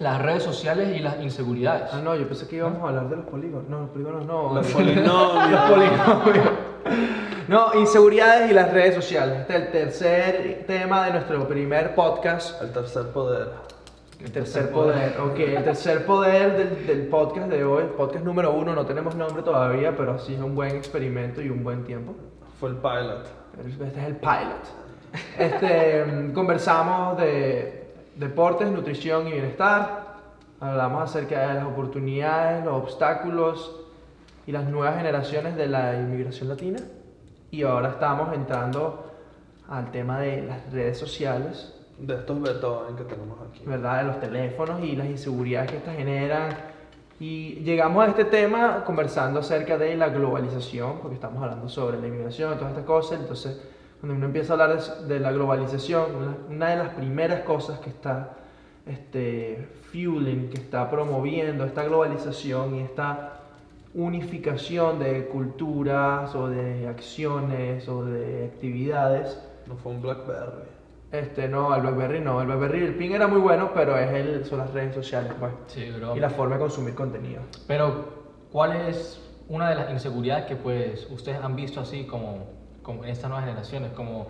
las redes sociales y las inseguridades. Ah, no, yo pensé que íbamos a hablar de los polígonos. No, los polígonos no. Los polinomios. Los polinomios. No, inseguridades y las redes sociales. Este es el tercer tema de nuestro primer podcast. El tercer poder. El tercer poder, ok. El tercer poder del, del podcast de hoy, podcast número uno, no tenemos nombre todavía, pero sí es un buen experimento y un buen tiempo. Fue el pilot. Este es el pilot. Este, mm, conversamos de deportes, nutrición y bienestar. Hablamos acerca de las oportunidades, los obstáculos y las nuevas generaciones de la inmigración latina. Y ahora estamos entrando al tema de las redes sociales, De estos Beethoven que tenemos aquí. ¿verdad? De los teléfonos y las inseguridades que estas generan. Y llegamos a este tema conversando acerca de la globalización, porque estamos hablando sobre la inmigración y todas estas cosas. Entonces, cuando uno empieza a hablar de, de la globalización, una, una de las primeras cosas que está este, fueling, que está promoviendo esta globalización y esta unificación de culturas o de acciones o de actividades, No fue un Blackberry. este, no, el BlackBerry no, el BlackBerry, el ping era muy bueno, pero es el, son las redes sociales, pues. Sí, bro. Y la forma de consumir contenido. Pero, ¿cuál es una de las inseguridades que pues ustedes han visto así como, como en estas nuevas generaciones? Como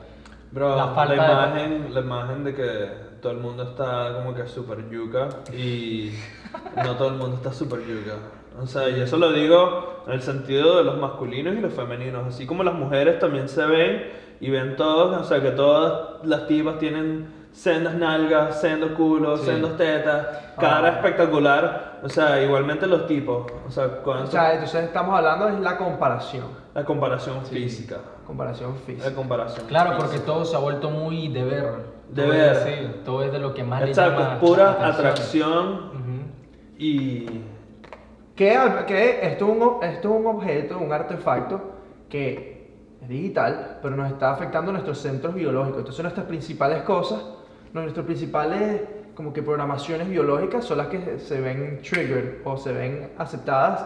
Bro, la la, falta de- imagen, la imagen de que todo el mundo está como que super yuca y no todo el mundo está super yuca. O sea, y eso lo digo en el sentido de los masculinos y los femeninos. Así como las mujeres también se ven y ven todos, o sea, que todas las tipas tienen sendas nalgas, sendos culos, Sí. sendos tetas, cara Ah. espectacular. O sea, igualmente los tipos. O sea, con O sea, entonces estamos hablando de la comparación, la comparación física. Comparación La física. comparación. Claro, física. porque todo se ha vuelto muy de ver. De Todo ver. es- sí, todo es de lo que más le Exacto, llama es pura atracción Ujú. y Que, que esto, es un, esto es un objeto, un artefacto que es digital, pero nos está afectando nuestros centros biológicos. Entonces nuestras principales cosas, nuestras principales como que programaciones biológicas son las que se ven triggered o se ven aceptadas,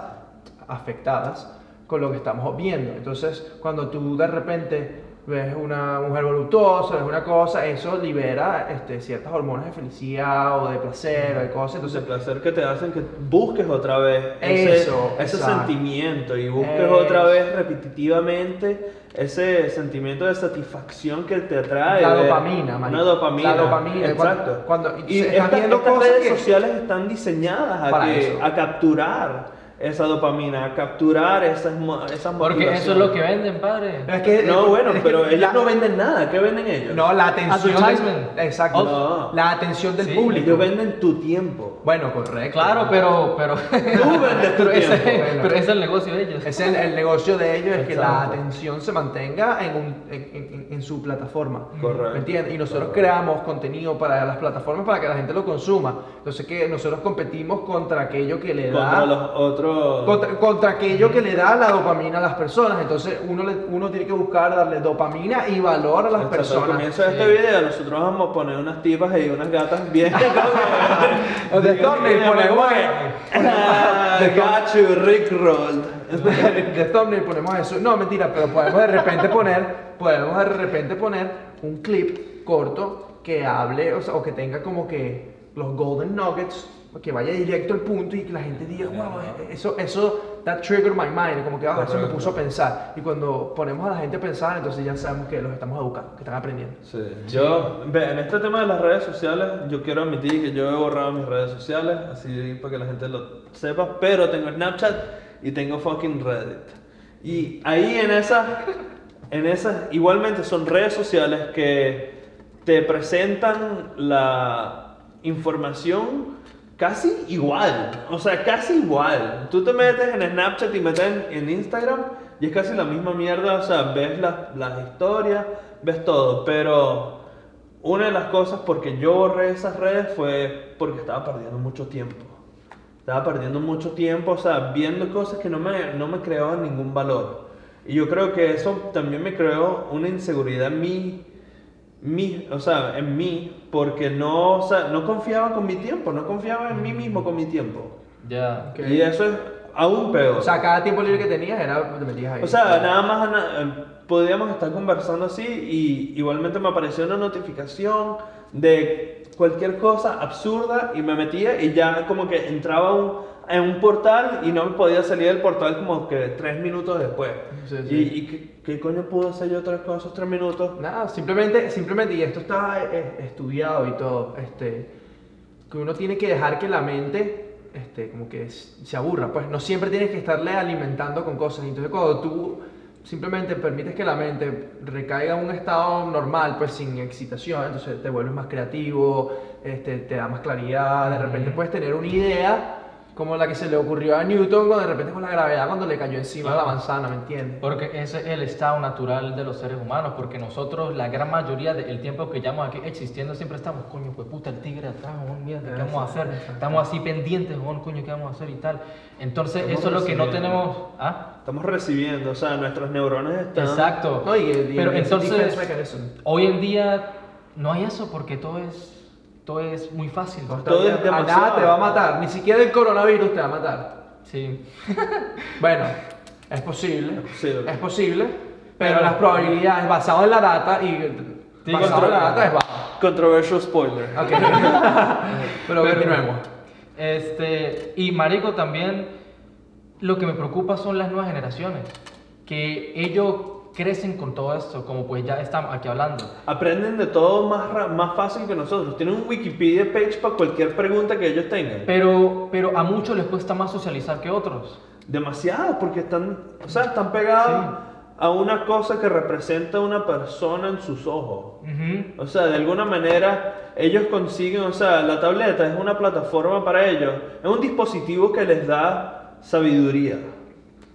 afectadas con lo que estamos viendo. Entonces cuando tú de repente ves una mujer voluptuosa, ves una cosa, eso libera este, ciertas hormonas de felicidad o de placer o de cosas. entonces el placer que te hacen que busques otra vez ese, Eso, ese sentimiento y busques Eso. otra vez repetitivamente ese sentimiento de satisfacción que te trae. La dopamina, marico. Una dopamina. La dopamina, Exacto. cuando- cuando y estas, estas cosas redes que- sociales están diseñadas a, que- a capturar esa dopamina, a capturar esas, mo- esas Porque eso es lo que venden, padre. Es que- No, bueno, es que pero ellos la- no venden nada. ¿Qué venden ellos? No, la atención. Advertisement. exacto. No. La atención del Sí, público. Ellos venden tu tiempo. Bueno, correcto. Claro, pero. pero Tú vendes tu pero, ese, tiempo. bueno. pero ese es el negocio de ellos. Es el, el negocio de ellos es que la atención se mantenga en, un- en, en- en su plataforma. Correcto. ¿Me entiendes? Y nosotros Correcto. creamos contenido para las plataformas para que la gente lo consuma. Entonces que nosotros competimos contra aquello que le da Contra los otros. Contra, contra aquello que le da la dopamina a las personas. Entonces uno, le- uno tiene que buscar darle dopamina y valor a las Exacto, Al personas. comienzo de este Sí. video nosotros vamos a poner unas tipas y unas gatas bien. O de thumbnail ponemos Ah, de got you, Rick Rolled. de thumbnail ponemos eso. No, mentira, pero podemos de repente poner, podemos de repente poner un clip corto que hable, o, sea, o que tenga como que los golden nuggets, que vaya directo al punto y que la gente diga, wow, eso, eso, that triggered my mind, como que ah, eso me puso a pensar. Y cuando ponemos a la gente a pensar, entonces ya sabemos que los estamos educando, que están aprendiendo. Sí. Yo, en este tema de las redes sociales, yo quiero admitir que yo he borrado mis redes sociales, así para que la gente lo sepa, pero tengo Snapchat y tengo fucking Reddit. Y ahí en esas, en esas, igualmente son redes sociales que te presentan la información casi igual, o sea, casi igual. Tú te metes en Snapchat y metes en, en Instagram y es casi la misma mierda, o sea, ves las, las historias, ves todo, pero una de las cosas porque yo borré esas redes fue porque estaba perdiendo mucho tiempo. Estaba perdiendo mucho tiempo, o sea, viendo cosas que no me, no me creaban ningún valor. Y yo creo que eso también me creó una inseguridad en mí, mí, o sea, en mí, porque no, o sea, no confiaba con mi tiempo, no confiaba en mí mismo con mi tiempo. Ya. Ok. Y eso es aún peor. O sea, cada tiempo libre que tenías era te metías ahí. O sea, nada más ana- eh, podíamos estar conversando así y igualmente me apareció una notificación de cualquier cosa absurda y me metía y ya como que entraba un, en un portal y no me podía salir del portal como que tres minutos después. Sí, sí. ¿Y, y qué, qué coño pudo hacer yo tres con esos tres minutos? Nada, simplemente, simplemente, y esto está eh, estudiado y todo, este, que uno tiene que dejar que la mente, este, como que se aburra, pues no siempre tienes que estarle alimentando con cosas. Entonces cuando tú simplemente permites que la mente recaiga en un estado normal, pues sin excitación, entonces te vuelves más creativo, este, te da más claridad, de repente puedes tener una idea como la que se le ocurrió a Newton, cuando de repente con la gravedad cuando le cayó encima la manzana, ¿me entiendes? Porque ese es el estado natural de los seres humanos, porque nosotros, la gran mayoría del tiempo que llevamos aquí existiendo, siempre estamos, coño, pues puta, el tigre atrás, weón, mierda, ¿qué vamos a hacer? Estamos así pendientes, weón, coño, ¿qué vamos a hacer y tal? Entonces, Estamos eso es lo que no tenemos... ¿Ah? Estamos recibiendo, o sea, nuestros neurones están... Exacto. No, y, y Pero defense entonces, hoy en día no hay eso porque todo es, todo es muy fácil. Todo es demasiado. nada te va a matar, ni siquiera el coronavirus te va a matar. Sí. Bueno, es posible, Es posible. es posible, pero Pero- las probabilidades basado en la data y basado en la data es bajo. Controversial spoiler. Ok. pero continuemos. Este, y marico también lo que me preocupa son las nuevas generaciones, que ellos crecen con todo esto, como pues ya estamos aquí hablando. Aprenden de todo más, más fácil que nosotros. Tienen un Wikipedia page para cualquier pregunta que ellos tengan. Pero, pero a muchos les cuesta más socializar que otros. Demasiado, porque están, o sea, están pegados a una cosa que representa a una persona en sus ojos. Ujú. O sea, de alguna manera ellos consiguen, o sea, la tableta es una plataforma para ellos, es un dispositivo que les da sabiduría.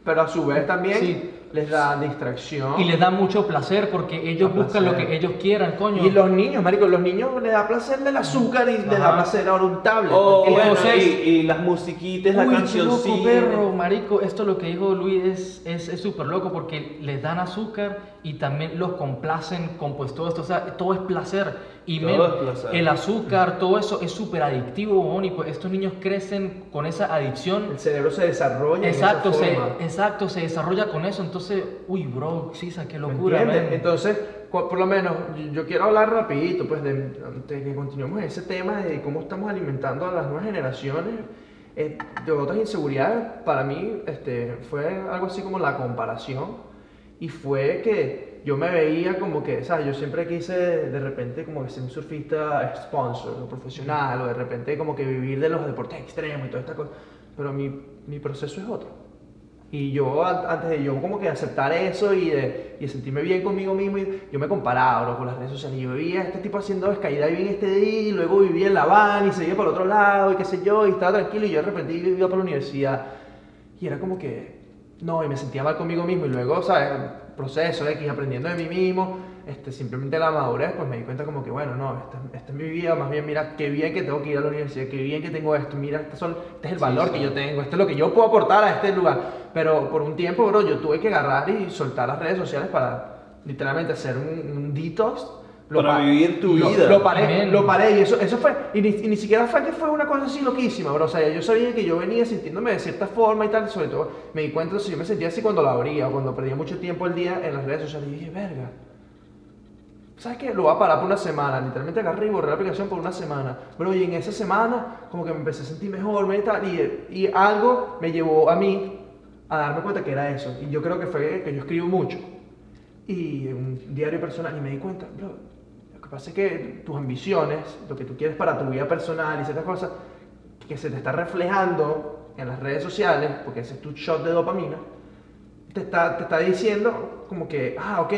Pero a su vez también Sí. Les da distracción. Y les da mucho placer porque ellos Da buscan lo placer. que ellos quieran, coño. Y los niños, marico, los niños les da placer el azúcar y les da Ajá. placer ahora un tablet. O ¿me bueno, Entonces- y, y las musiquitas, la cancioncita. loco, perro, marico, esto lo que dijo Luis es es es súper loco porque les dan azúcar y también los complacen con pues todo esto, o sea, todo es placer y Todo men, es placer. el azúcar, todo eso es súper adictivo, y pues estos niños crecen con esa adicción. El cerebro se desarrolla. en Exacto, esa se, forma. exacto, se desarrolla con eso, entonces, uy, bro, sí, qué ¿Me locura, entiendes? men. Entonces, por lo menos, yo- quiero hablar rapidito, pues, de, antes de que continuemos ese tema de cómo estamos alimentando a las nuevas generaciones eh, de otras inseguridades. Para mí, este, fue algo así como la comparación y fue que yo me veía como que, ¿sabes? Yo siempre quise de repente como que ser un surfista sponsor o profesional o de repente como que vivir de los deportes extremos y toda esta cosa, pero mi, mi proceso es otro. Y yo, an- antes de yo como que aceptar eso y de, y sentirme bien conmigo mismo, y yo me comparaba bro, con las redes sociales. Yo veía a este tipo haciendo skydiving este día, y luego vivía en La Habana y se iba para otro lado, y qué sé yo, y estaba tranquilo, y yo de repente iba para la universidad. Y era como que, no, y me sentía mal conmigo mismo, y luego, ¿sabes? Proceso X, aprendiendo de mí mismo, este, simplemente la madurez, pues me di cuenta como que, bueno, no, esta, esta es mi vida, más bien, mira, qué bien que tengo que ir a la universidad, qué bien que tengo esto, mira, este, son, este es el Sí, valor sí. que yo tengo, esto es lo que yo puedo aportar a este lugar. Pero por un tiempo, bro, yo tuve que agarrar y soltar las redes sociales para literalmente hacer un, un detox. Para pa- vivir tu lo- vida. Lo paré, Amén. lo paré y eso, eso fue, y ni, y ni siquiera fue que fue una cosa así loquísima, bro. O sea, yo sabía que yo venía sintiéndome de cierta forma y tal, sobre todo me di cuenta, si yo me sentía así cuando la abría o cuando perdía mucho tiempo al día en las redes sociales y dije, verga. ¿Sabes qué? Lo voy a parar por una semana. Literalmente agarré y borré la aplicación por una semana. Bro, y en esa semana como que me empecé a sentir mejor, me tal, y, y algo me llevó a mí a darme cuenta que era eso. Y yo creo que fue que yo escribo mucho. Y un diario personal y me di cuenta, bro, lo que pasa es que tus ambiciones, lo que tú quieres para tu vida personal y ciertas cosas, que se te está reflejando en las redes sociales, porque ese es tu shot de dopamina, te está, te está diciendo como que, ah, ok,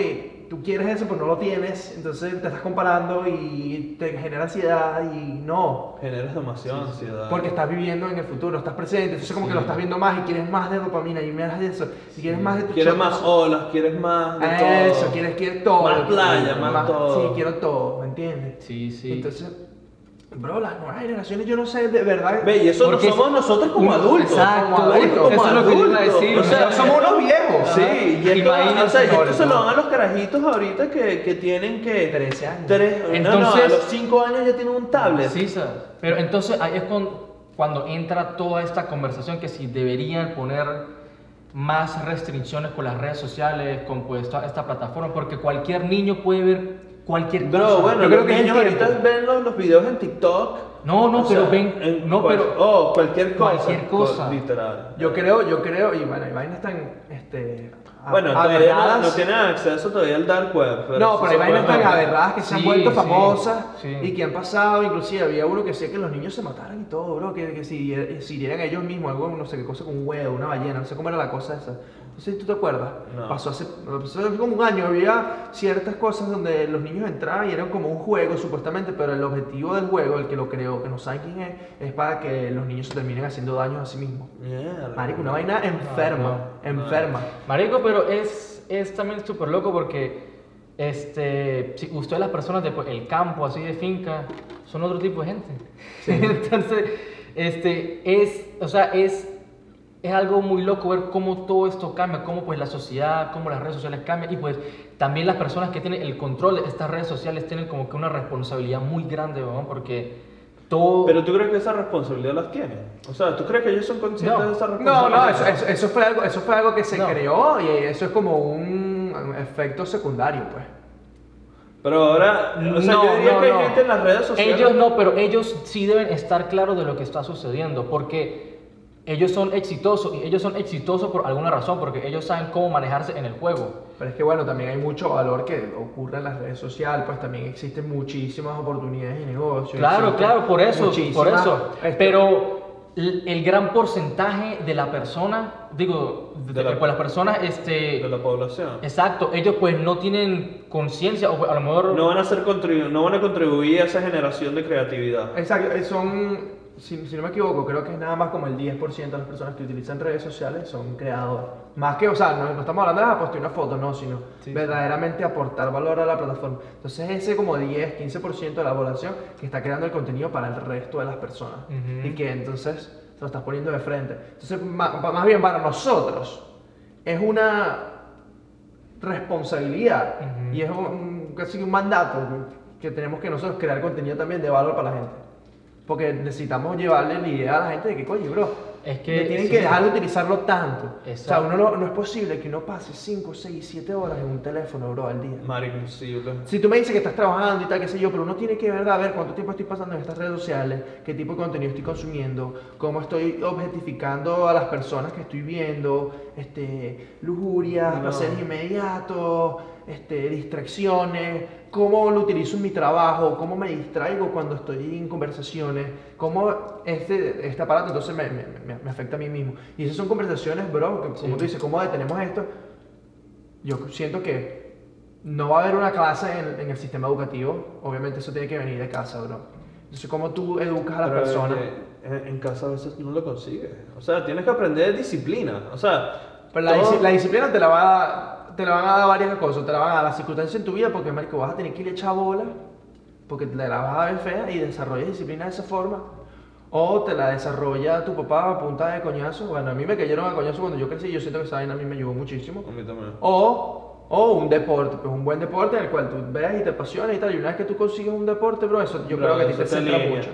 tú quieres eso, pero no lo tienes, entonces te estás comparando y te genera ansiedad y no. Generas demasiada ansiedad. Porque estás viviendo en el futuro, estás presente, entonces como que Sí. lo estás viendo más y quieres más de dopamina y más de eso, y quieres más de tu Quieres más olas, quieres más de todo. Eso, quieres, quieres todo. Más playa, más todo. Sí, quiero todo, ¿me entiendes? Sí, sí. Entonces, bro, las nuevas generaciones, yo no sé de verdad. Ve, y eso no somos nosotros como adultos. Exacto, como adultos, eso como es lo que yo iba a adultos. decir, O sea, somos unos viejos. Sí, y esto, o sea, esto se lo dan a los carajitos ahorita que, que tienen que... 13 años. Tres, no, no, a Entonces- los 5 años ya tienen un tablet. Sí, ¿sabes? Pero entonces ahí es con- cuando entra toda esta conversación que si deberían poner más restricciones con las redes sociales, con pues esta plataforma, porque cualquier niño puede ver cualquier Bro, cosa. bueno, Yo creo que niños ahorita ven los, los videos en TikTok. No, no, pero sea, ven, en no, cual- pero Oh, cualquier cosa. Cualquier cosa. Co- Literal. Yo creo, yo creo, y bueno, hay vainas tan, este... Bueno, todavía no, no tienen acceso todavía al dark web. no, sí pero hay vainas tan aberradas que se han Sí, vuelto sí, famosas sí. y que han pasado, inclusive había uno que decía que los niños se mataran y todo, bro, que, que si, si hirieran ellos mismos, algo, no sé qué cosa con un huevo, una ballena, no sé cómo era la cosa esa. No sé si tú te acuerdas. No. Pasó, hace, pasó hace como un año, había ciertas cosas donde los niños entraban y eran como un juego supuestamente, pero el objetivo del juego, el que lo creó, que no saben quién es, es para que los niños se terminen haciendo daños a sí mismos. Mierda. Marico, una vaina enferma, no. enferma. Marico, pero es, es también súper loco porque este, si ustedes las personas del el campo, así de finca, son otro tipo de gente. Entonces, este, es, o sea, es, es algo muy loco ver cómo todo esto cambia, cómo pues la sociedad, cómo las redes sociales cambian y pues también las personas que tienen el control de estas redes sociales tienen como que una responsabilidad muy grande, ¿no? porque todo... Pero tú crees que esa responsabilidad las tienen. O sea, ¿tú crees que ellos son conscientes No. de esa No, responsabilidad? no, eso, eso, eso fue algo, eso fue algo que se No. creó y eso es como un efecto secundario, pues. Pero ahora, o sea, No, yo diría no, que hay no. gente en las redes sociales. Ellos no, pero ellos sí deben estar claros de lo que está sucediendo, porque ellos son exitosos y ellos son exitosos por alguna razón, porque ellos saben cómo manejarse en el juego. Pero es que bueno, también hay mucho valor que ocurre en las redes sociales, pues también existen muchísimas oportunidades de negocio. Claro, claro, por eso, por muchísimas- eso. este, Pero el, gran porcentaje de la persona, digo, de, De la- pues las personas, este, de la población. exacto, ellos pues no tienen conciencia o a lo mejor No van a ser contribu- no van a contribuir a esa generación de creatividad. Exacto, eh, son, si, si no me equivoco, creo que es nada más como el 10% de las personas que utilizan redes sociales son creadores. Más que, o sea, no, no estamos hablando de postar una foto, no, sino Sí. verdaderamente aportar valor a la plataforma. Entonces ese como 10, 15% de la población que está creando el contenido para el resto de las personas. Ujú. Y que entonces se lo estás poniendo de frente. Entonces, pa- más bien para nosotros, es una responsabilidad Ujú. y es un, casi un mandato que tenemos que nosotros crear contenido también de valor para la gente. Porque necesitamos llevarle la idea a la gente de que, coño, bro, Es que- me tienen sí. que dejar de utilizarlo tanto. O sea, Exacto. uno no, no es posible que uno pase 5, 6, 7 horas en un teléfono, bro, al día. Marico, imposible. Si tú me dices que estás trabajando y tal, qué sé yo, pero uno tiene que ver, a ver cuánto tiempo estoy pasando en estas redes sociales, qué tipo de contenido estoy consumiendo, cómo estoy objetificando a las personas que estoy viendo, este, lujurias, No. placeres inmediatos, este, distracciones, cómo lo utilizo en mi trabajo, cómo me distraigo cuando estoy en conversaciones, cómo este, este aparato entonces me, me- me- afecta a mí mismo. Y esas son conversaciones, bro, que como Sí. tú dices, ¿cómo detenemos esto? Yo siento que no va a haber una clase en, en el sistema educativo. Obviamente eso tiene que venir de casa, bro. Entonces, ¿cómo tú educas a las personas? eh, En, en casa a veces no lo consigues. O sea, tienes que aprender disciplina. O sea, Pero la, todo- la disciplina te la, va a, te la van a dar varias cosas. Te la van a dar las circunstancias en tu vida porque, marico, vas a tener que ir a echar bola porque te la vas a ver fea y desarrollas disciplina de esa forma. O te la desarrolla tu papá a punta de coñazo. Bueno, a mí me cayeron a coñazo cuando yo crecí yo siento que esa vaina a mí me ayudó muchísimo. A mí también. O, o un deporte, pues un buen deporte en el cual tú veas y te apasiona y tal. Y una vez que tú consigues un deporte, bro, eso yo Bro, creo que a ti te centra mucho.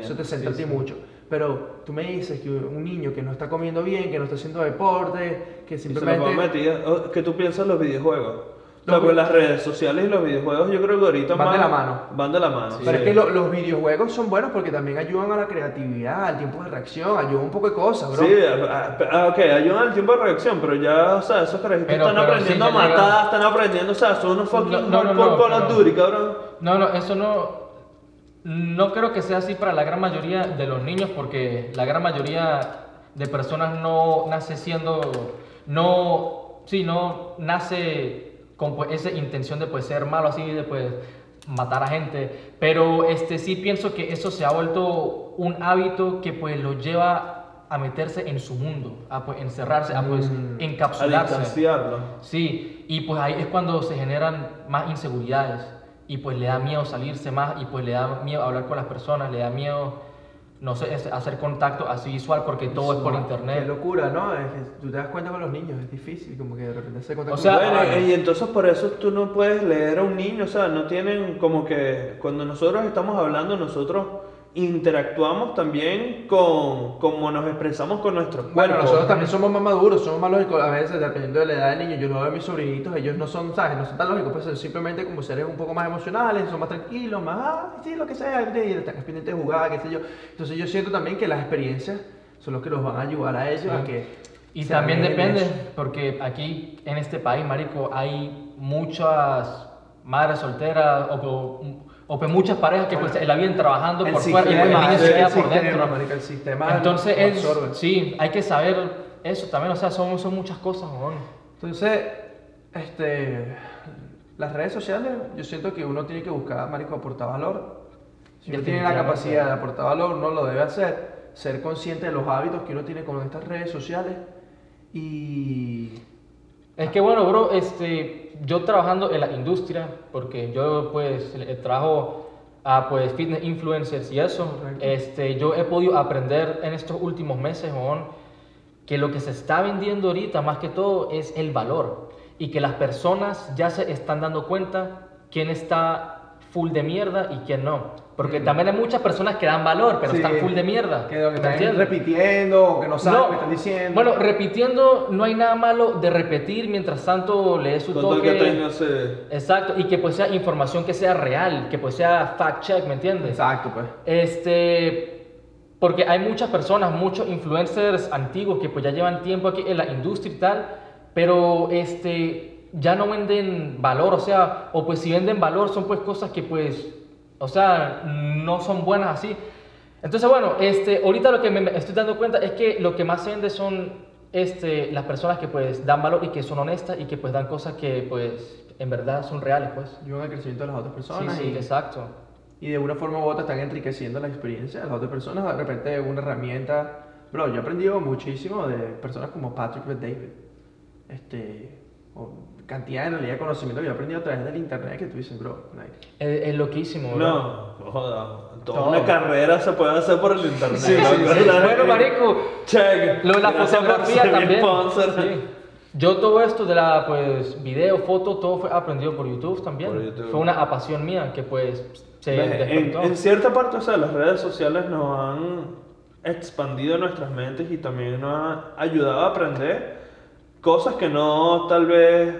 Eso te centra a ti mucho. Pero tú me dices que un niño que no está comiendo bien, que no está haciendo deporte, que Y se lo simplemente... meter. Oh, ¿Qué tú piensas de los videojuegos? O sea, Los pues las redes sociales y los videojuegos yo creo que ahorita Van de más- la mano. Van de la mano. Pero sí. es que lo- los videojuegos son buenos porque también ayudan a la creatividad, al tiempo de reacción, ayudan un poco de cosas, bro. Sí, ah, ah, ok, ayudan al tiempo de reacción, pero ya, o sea, esos carajitos Pero- están pero aprendiendo sí, a matar, están aprendiendo, o sea, son unos fucking No, no, no, no, Call of pero- Duty, cabrón. No, no, eso no. No creo que sea así para la gran mayoría de los niños, porque la gran mayoría de personas no nace siendo. No. Sí, no nace con pues, esa intención de pues, ser malo, así, de pues, matar a gente. Pero este, sí pienso que eso se ha vuelto un hábito que pues lo lleva a meterse en su mundo, a pues, encerrarse, a pues, Mm. A encapsularse. distanciarlo. Sí, y pues ahí es cuando se generan más inseguridades y pues le da miedo salirse más y pues le da miedo hablar con las personas, le da miedo, no sé, hacer contacto así visual porque todo es por Qué internet. locura, ¿no? Es que tú te das cuenta con los niños, es difícil, como que de repente se contacto O sea, Bueno, y entonces por eso tú no puedes leer a un niño, o sea, no tienen como que cuando nosotros estamos hablando, nosotros interactuamos también con cómo nos expresamos con nuestros cuerpos. Bueno, nosotros también somos más maduros, somos más lógicos a veces, dependiendo de la edad del niño. Yo lo veo a mis sobrinitos, ellos no son, ¿sabes? No son tan lógicos, pues son simplemente como seres un poco más emocionales, son más tranquilos, más, ah, sí, lo que sea, y están pendientes de jugar, qué sé yo. Entonces yo siento también que las experiencias son los que los van a ayudar a ellos a que... Y también depende, porque aquí en este país, marico, hay muchas madres solteras o, o, pues muchas parejas que pues la viven trabajando El por fuera y el niño se queda por dentro. el sistema Entonces, es, sí, hay que saber eso también, o sea, son, son muchas cosas, weón. Entonces, este, las redes sociales, yo siento que uno tiene que buscar, marico, aportar valor. Si uno tiene la capacidad de aportar valor, uno lo debe hacer. Ser consciente de los hábitos que uno tiene con estas redes sociales y... Es que bueno, bro, este, yo trabajando en la industria, porque yo pues eh, trabajo a pues fitness influencers y eso, Correcto. este, yo he podido aprender en estos últimos meses, que lo que se está vendiendo ahorita más que todo es el valor y que las personas ya se están dando cuenta quién está full de mierda y quién no. Porque Mm. también hay muchas personas que dan valor, pero Sí. están full de mierda. Que lo que ¿me están entiendes? repitiendo o que no saben No, lo que están diciendo. Bueno, repitiendo, no hay nada malo de repetir mientras tanto lees su Con todo toque. que ese... Exacto, y que pues sea información que sea real, que pues sea fact check, ¿me entiendes? Exacto, pues. Este, porque hay muchas personas, muchos influencers antiguos que pues ya llevan tiempo aquí en la industria y tal, pero este, ya no venden valor, o sea, o pues si venden valor son pues cosas que pues, o sea, no son buenas así. Entonces, bueno, este, ahorita lo que me estoy dando cuenta es que lo que más se vende son este, las personas que pues dan valor y que son honestas y que pues dan cosas que pues en verdad son reales, pues. Ayudan al crecimiento de las otras Sí, personas sí, y, exacto. y de una forma u otra están enriqueciendo la experiencia de las otras personas. De repente una herramienta... Bro, yo he aprendido muchísimo de personas como Patrick David. Este... o cantidad en realidad de conocimiento que yo he aprendido a través del internet que tú dices, bro, like, Es, es loquísimo, bro. No, joda. Toda Todo. una carrera se puede hacer por el internet. Sí, sí, loco. sí. La- Bueno, marico, Check. lo de la fotografía también. Sí. Yo todo esto de la pues video, foto, todo fue aprendido por YouTube también. Por YouTube. Fue una pasión mía que pues se Ves, En, despertó. en cierta parte, o sea, las redes sociales nos han expandido nuestras mentes y también nos han ayudado a aprender cosas que no tal vez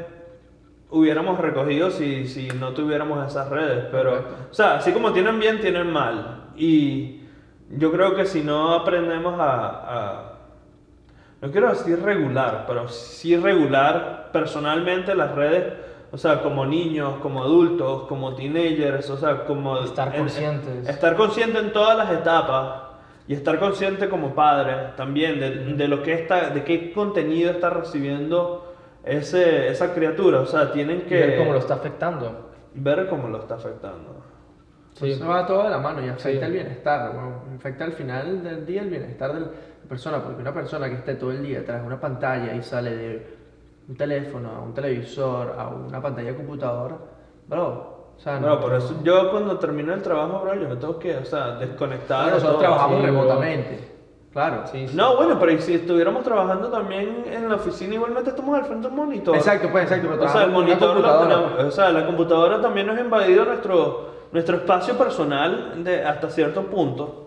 hubiéramos recogido si, si no tuviéramos esas redes. Pero, Correcto. o sea, así como tienen bien, tienen mal. Y yo creo que si no aprendemos a, a- no quiero decir regular, pero sí regular personalmente las redes, o sea, como niños, como adultos, como teenagers, o sea, como... Estar en- conscientes. estar consciente en todas las etapas y estar consciente como padre también de, de lo que está, de qué contenido está recibiendo ese, esa criatura, o sea, tienen que ver cómo lo está afectando. ver cómo lo está afectando. Sí. Eso va todo de la mano y afecta Sí. el bienestar, weón. afecta al final del día el bienestar de la persona, porque una persona que esté todo el día tras una pantalla y sale de un teléfono a un televisor a una pantalla de computadora, bro, o sea, No, por eso yo cuando termino el trabajo, bro, yo me tengo que, o sea, desconectar. de nosotros todo. trabajamos sí, bro. remotamente, claro. Sí, sí. No, bueno, pero ¿y si estuviéramos trabajando también en la oficina, igualmente estamos al frente del monitor. Exacto, pues exacto, pero O sea, el monitor lo computadora, tenemos- o sea, la computadora también nos ha invadido nuestro, nuestro espacio personal de, hasta cierto punto.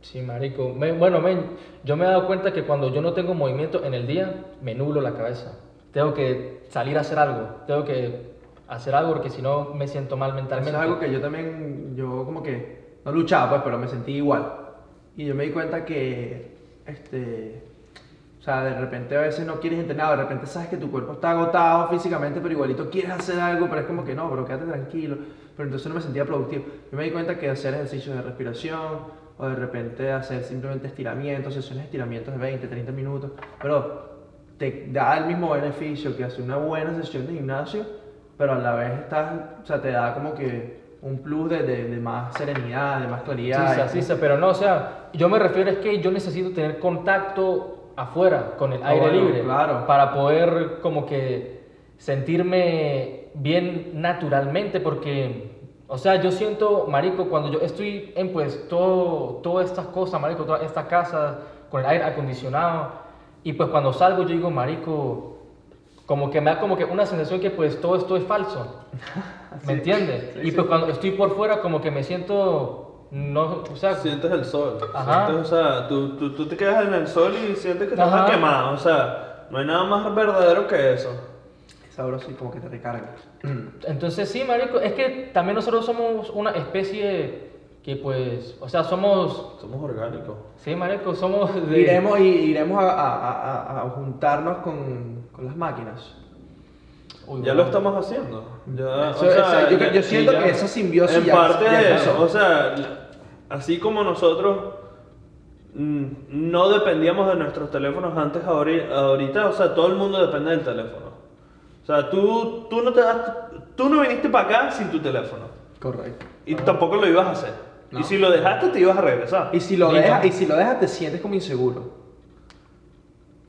Sí, marico. Me- bueno, men, yo me he dado cuenta que cuando yo no tengo movimiento en el día, me nublo la cabeza. Tengo que salir a hacer algo. Tengo que hacer algo porque si no me siento mal Eso mentalmente. es algo que yo también, yo como que, no luchaba pues, pero me sentí igual. Y yo me di cuenta que, este, o sea, de repente a veces no quieres entrenar, de repente sabes que tu cuerpo está agotado físicamente, pero igualito quieres hacer algo, pero es como que no, pero quédate tranquilo. Pero entonces no me sentía productivo. Yo me di cuenta que hacer ejercicios de respiración, o de repente hacer simplemente estiramientos, sesiones de estiramientos de 20, 30 minutos, pero te da el mismo beneficio que hacer una buena sesión de gimnasio, pero a la vez estás, o sea, te da como que un plus de, de, de más serenidad, de más Sí, claridad. sí, así se- pero no, o sea, yo me refiero es que yo necesito tener contacto afuera con el aire bueno, libre claro. para poder como que sentirme bien naturalmente porque o sea, yo siento, marico, cuando yo estoy en pues todo todas estas cosas, marico, toda esta casa con el aire acondicionado y pues cuando salgo yo digo, marico, como que me da como que una sensación que pues todo esto es falso. ¿Me entiendes? Sí, y sí. pues cuando estoy por fuera como que me siento no, o sea, Sientes el sol. Ajá. Sientes, o sea, tú, tú, tú te quedas en el sol y sientes que te vas Ajá. a quemar. O sea, no hay nada más verdadero que eso. Sabroso y como que te recarga. entonces sí, marico, es que también nosotros somos una especie que pues, o sea, somos, Somos orgánicos. sí, marico, somos de... Iremos, y, iremos a, a- a- a juntarnos con, con las máquinas. Uy, Ya bueno. lo estamos haciendo. Ya, Eso- eso- yo- yo siento ya- que esa simbiosis En ya- parte, ya empezó. o sea, así como nosotros mm, no dependíamos de nuestros teléfonos antes, ahori- ahorita, o sea, todo el mundo depende del teléfono. O sea, tú, tú, no, te das, tú no viniste para acá sin tu teléfono. Correcto. Y tampoco lo ibas a hacer. No. Y si lo dejaste, te ibas a regresar. Y si lo dejas, y si lo dejas te sientes como inseguro.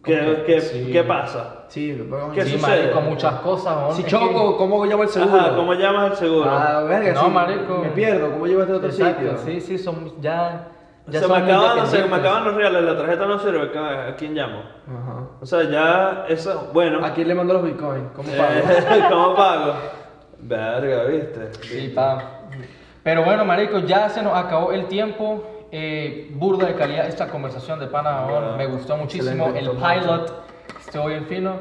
¿Qué, qué, Sí. ¿Qué pasa? Sí, ¿Qué Sí, sucede? marico, muchas cosas, ¿no? Si Es choco, que- ¿cómo llamo el seguro? Ajá, ¿cómo llamas el seguro? Ah, verga, No, si marico. Me pierdo, ¿cómo llevo a este otro Exacto, sitio? sí, sí, son ya... ya se, me son muy acaban, se me dependientes. acaban los reales, la tarjeta no sirve, ¿a quién llamo? Ajá. O sea, ya eso, bueno. ¿A quién le mando los bitcoins? ¿Cómo pago? Eh, ¿Cómo pago? Verga, ¿viste? Sí, pa. Pero bueno, marico, ya se nos acabó el tiempo. Eh, burda de calidad esta conversación de pana, weón. me gustó muchísimo. Excelente, el pilot estuvo bien fino.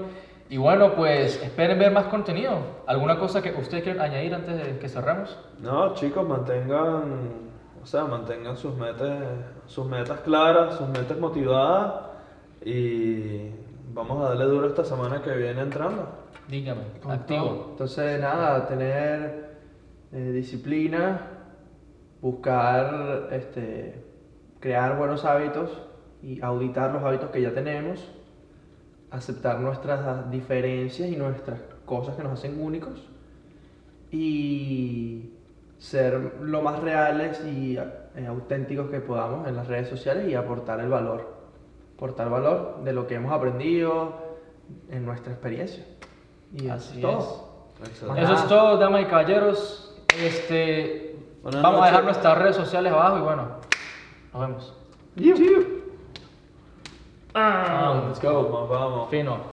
Y bueno, pues esperen ver más contenido. ¿Alguna cosa que ustedes quieran añadir antes de que cerremos? No, chicos, mantengan, o sea, mantengan sus metas, sus metas claras, sus metas motivadas y vamos a darle duro esta semana que viene entrando. Dígame, activo. todo. Entonces, nada, tener eh, disciplina, buscar, este, crear buenos hábitos y auditar los hábitos que ya tenemos, aceptar nuestras diferencias y nuestras cosas que nos hacen únicos y ser lo más reales y eh, auténticos que podamos en las redes sociales y aportar el valor, aportar valor de lo que hemos aprendido en nuestra experiencia. Y Así todo. es. Excelente. Eso es todo, damas y caballeros. Este, Buenas vamos a dejar nuestras redes sociales abajo y bueno, nos vemos. Ah, Let's go. Vamos. fino.